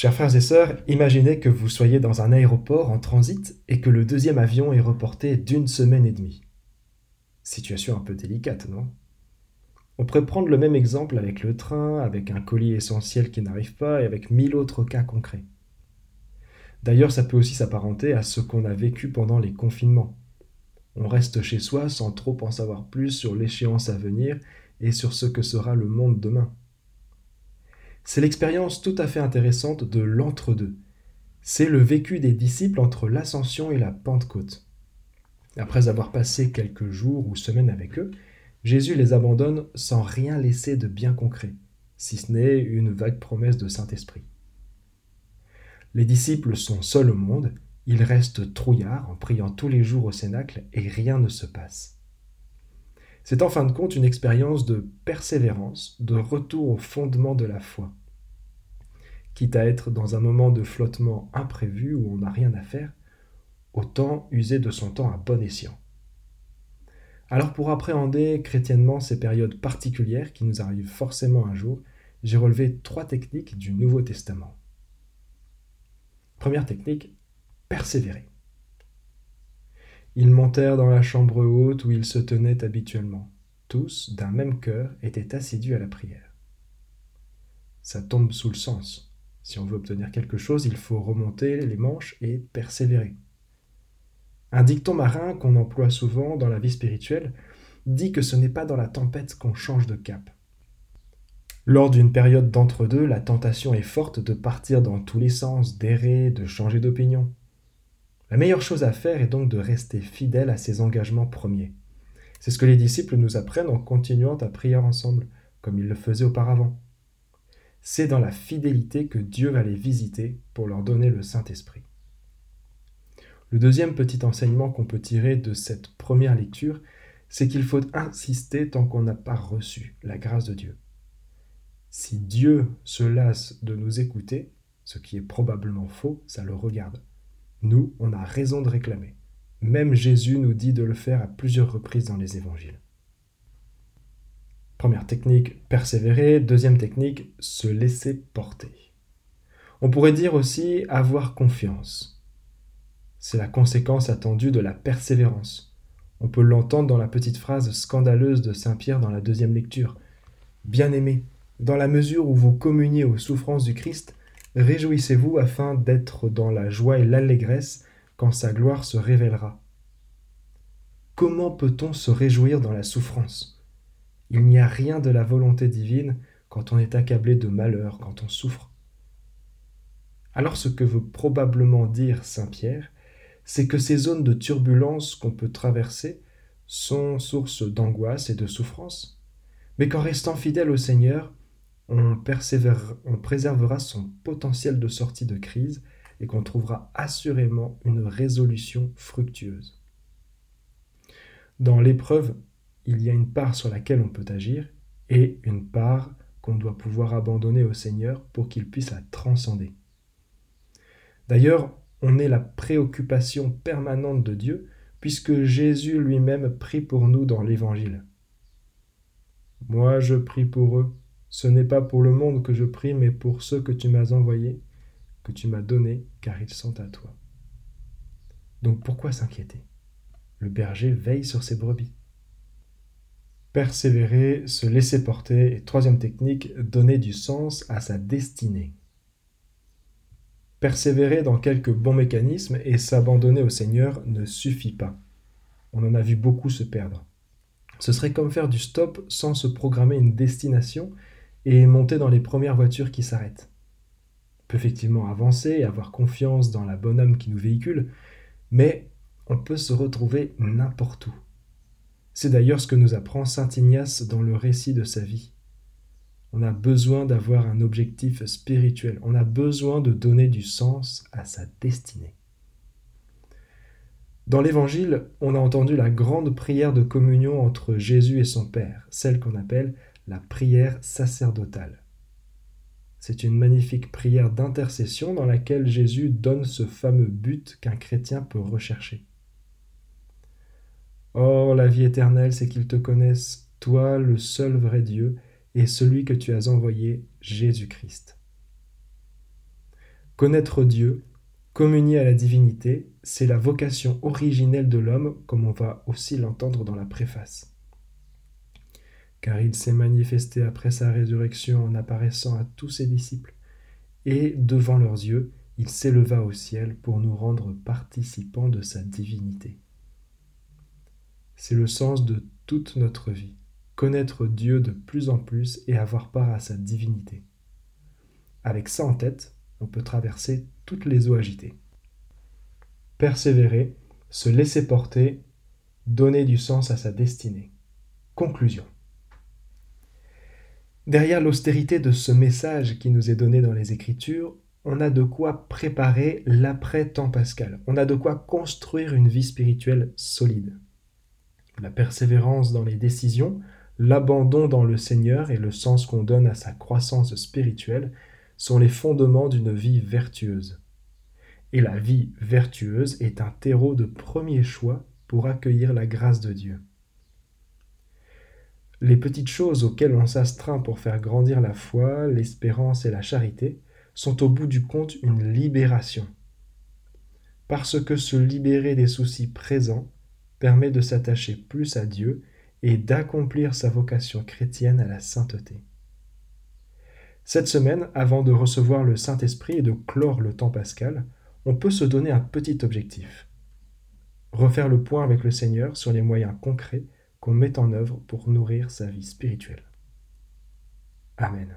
Chers frères et sœurs, imaginez que vous soyez dans un aéroport en transit et que le deuxième avion est reporté d'une semaine et demie. Situation un peu délicate, non? On pourrait prendre le même exemple avec le train, avec un colis essentiel qui n'arrive pas et avec mille autres cas concrets. D'ailleurs, ça peut aussi s'apparenter à ce qu'on a vécu pendant les confinements. On reste chez soi sans trop en savoir plus sur l'échéance à venir et sur ce que sera le monde demain. C'est l'expérience tout à fait intéressante de l'entre-deux. C'est le vécu des disciples entre l'ascension et la Pentecôte. Après avoir passé quelques jours ou semaines avec eux, Jésus les abandonne sans rien laisser de bien concret, si ce n'est une vague promesse de Saint-Esprit. Les disciples sont seuls au monde, ils restent trouillards en priant tous les jours au Cénacle et rien ne se passe. C'est en fin de compte une expérience de persévérance, de retour au fondement de la foi. Quitte à être dans un moment de flottement imprévu où on n'a rien à faire, autant user de son temps à bon escient. Alors pour appréhender chrétiennement ces périodes particulières qui nous arrivent forcément un jour, j'ai relevé trois techniques du Nouveau Testament. Première technique, persévérer. Ils montèrent dans la chambre haute où ils se tenaient habituellement. Tous, d'un même cœur, étaient assidus à la prière. Ça tombe sous le sens. Si on veut obtenir quelque chose, il faut remonter les manches et persévérer. Un dicton marin qu'on emploie souvent dans la vie spirituelle dit que ce n'est pas dans la tempête qu'on change de cap. Lors d'une période d'entre-deux, la tentation est forte de partir dans tous les sens, d'errer, de changer d'opinion. La meilleure chose à faire est donc de rester fidèle à ses engagements premiers. C'est ce que les disciples nous apprennent en continuant à prier ensemble, comme ils le faisaient auparavant. C'est dans la fidélité que Dieu va les visiter pour leur donner le Saint-Esprit. Le deuxième petit enseignement qu'on peut tirer de cette première lecture, c'est qu'il faut insister tant qu'on n'a pas reçu la grâce de Dieu. Si Dieu se lasse de nous écouter, ce qui est probablement faux, ça le regarde. Nous, on a raison de réclamer. Même Jésus nous dit de le faire à plusieurs reprises dans les évangiles. Première technique, persévérer. Deuxième technique, se laisser porter. On pourrait dire aussi avoir confiance. C'est la conséquence attendue de la persévérance. On peut l'entendre dans la petite phrase scandaleuse de Saint Pierre dans la deuxième lecture. Bien-aimé, dans la mesure où vous communiez aux souffrances du Christ, Réjouissez-vous afin d'être dans la joie et l'allégresse quand sa gloire se révélera. Comment peut-on se réjouir dans la souffrance? Il n'y a rien de la volonté divine quand on est accablé de malheur, quand on souffre. Alors ce que veut probablement dire Saint Pierre, c'est que ces zones de turbulence qu'on peut traverser sont source d'angoisse et de souffrance, mais qu'en restant fidèle au Seigneur, on, on préservera son potentiel de sortie de crise et qu'on trouvera assurément une résolution fructueuse. Dans l'épreuve, il y a une part sur laquelle on peut agir et une part qu'on doit pouvoir abandonner au Seigneur pour qu'il puisse la transcender. D'ailleurs, on est la préoccupation permanente de Dieu puisque Jésus lui-même prie pour nous dans l'Évangile. Moi je prie pour eux, ce n'est pas pour le monde que je prie, mais pour ceux que tu m'as envoyés, que tu m'as donnés, car ils sont à toi. Donc pourquoi s'inquiéter? Le berger veille sur ses brebis. Persévérer, se laisser porter, et troisième technique, donner du sens à sa destinée. Persévérer dans quelques bons mécanismes et s'abandonner au Seigneur ne suffit pas. On en a vu beaucoup se perdre. Ce serait comme faire du stop sans se programmer une destination et monter dans les premières voitures qui s'arrêtent. On peut effectivement avancer et avoir confiance dans la bonne âme qui nous véhicule, mais on peut se retrouver n'importe où. C'est d'ailleurs ce que nous apprend Saint Ignace dans le récit de sa vie. On a besoin d'avoir un objectif spirituel, on a besoin de donner du sens à sa destinée. Dans l'Évangile, on a entendu la grande prière de communion entre Jésus et son Père, celle qu'on appelle la prière sacerdotale. C'est une magnifique prière d'intercession dans laquelle Jésus donne ce fameux but qu'un chrétien peut rechercher. Or, la vie éternelle, c'est qu'ils te connaissent, toi le seul vrai Dieu, et celui que tu as envoyé, Jésus-Christ. Connaître Dieu, communier à la divinité, c'est la vocation originelle de l'homme, comme on va aussi l'entendre dans la préface. Car il s'est manifesté après sa résurrection en apparaissant à tous ses disciples, et devant leurs yeux, il s'éleva au ciel pour nous rendre participants de sa divinité. C'est le sens de toute notre vie, connaître Dieu de plus en plus et avoir part à sa divinité. Avec ça en tête, on peut traverser toutes les eaux agitées. Persévérer, se laisser porter, donner du sens à sa destinée. Conclusion. Derrière l'austérité de ce message qui nous est donné dans les Écritures, on a de quoi préparer l'après-temps pascal. On a de quoi construire une vie spirituelle solide. La persévérance dans les décisions, l'abandon dans le Seigneur et le sens qu'on donne à sa croissance spirituelle sont les fondements d'une vie vertueuse. Et la vie vertueuse est un terreau de premier choix pour accueillir la grâce de Dieu. Les petites choses auxquelles on s'astreint pour faire grandir la foi, l'espérance et la charité sont au bout du compte une libération. Parce que se libérer des soucis présents permet de s'attacher plus à Dieu et d'accomplir sa vocation chrétienne à la sainteté. Cette semaine, avant de recevoir le Saint-Esprit et de clore le temps pascal, on peut se donner un petit objectif. Refaire le point avec le Seigneur sur les moyens concrets qu'on met en œuvre pour nourrir sa vie spirituelle. Amen.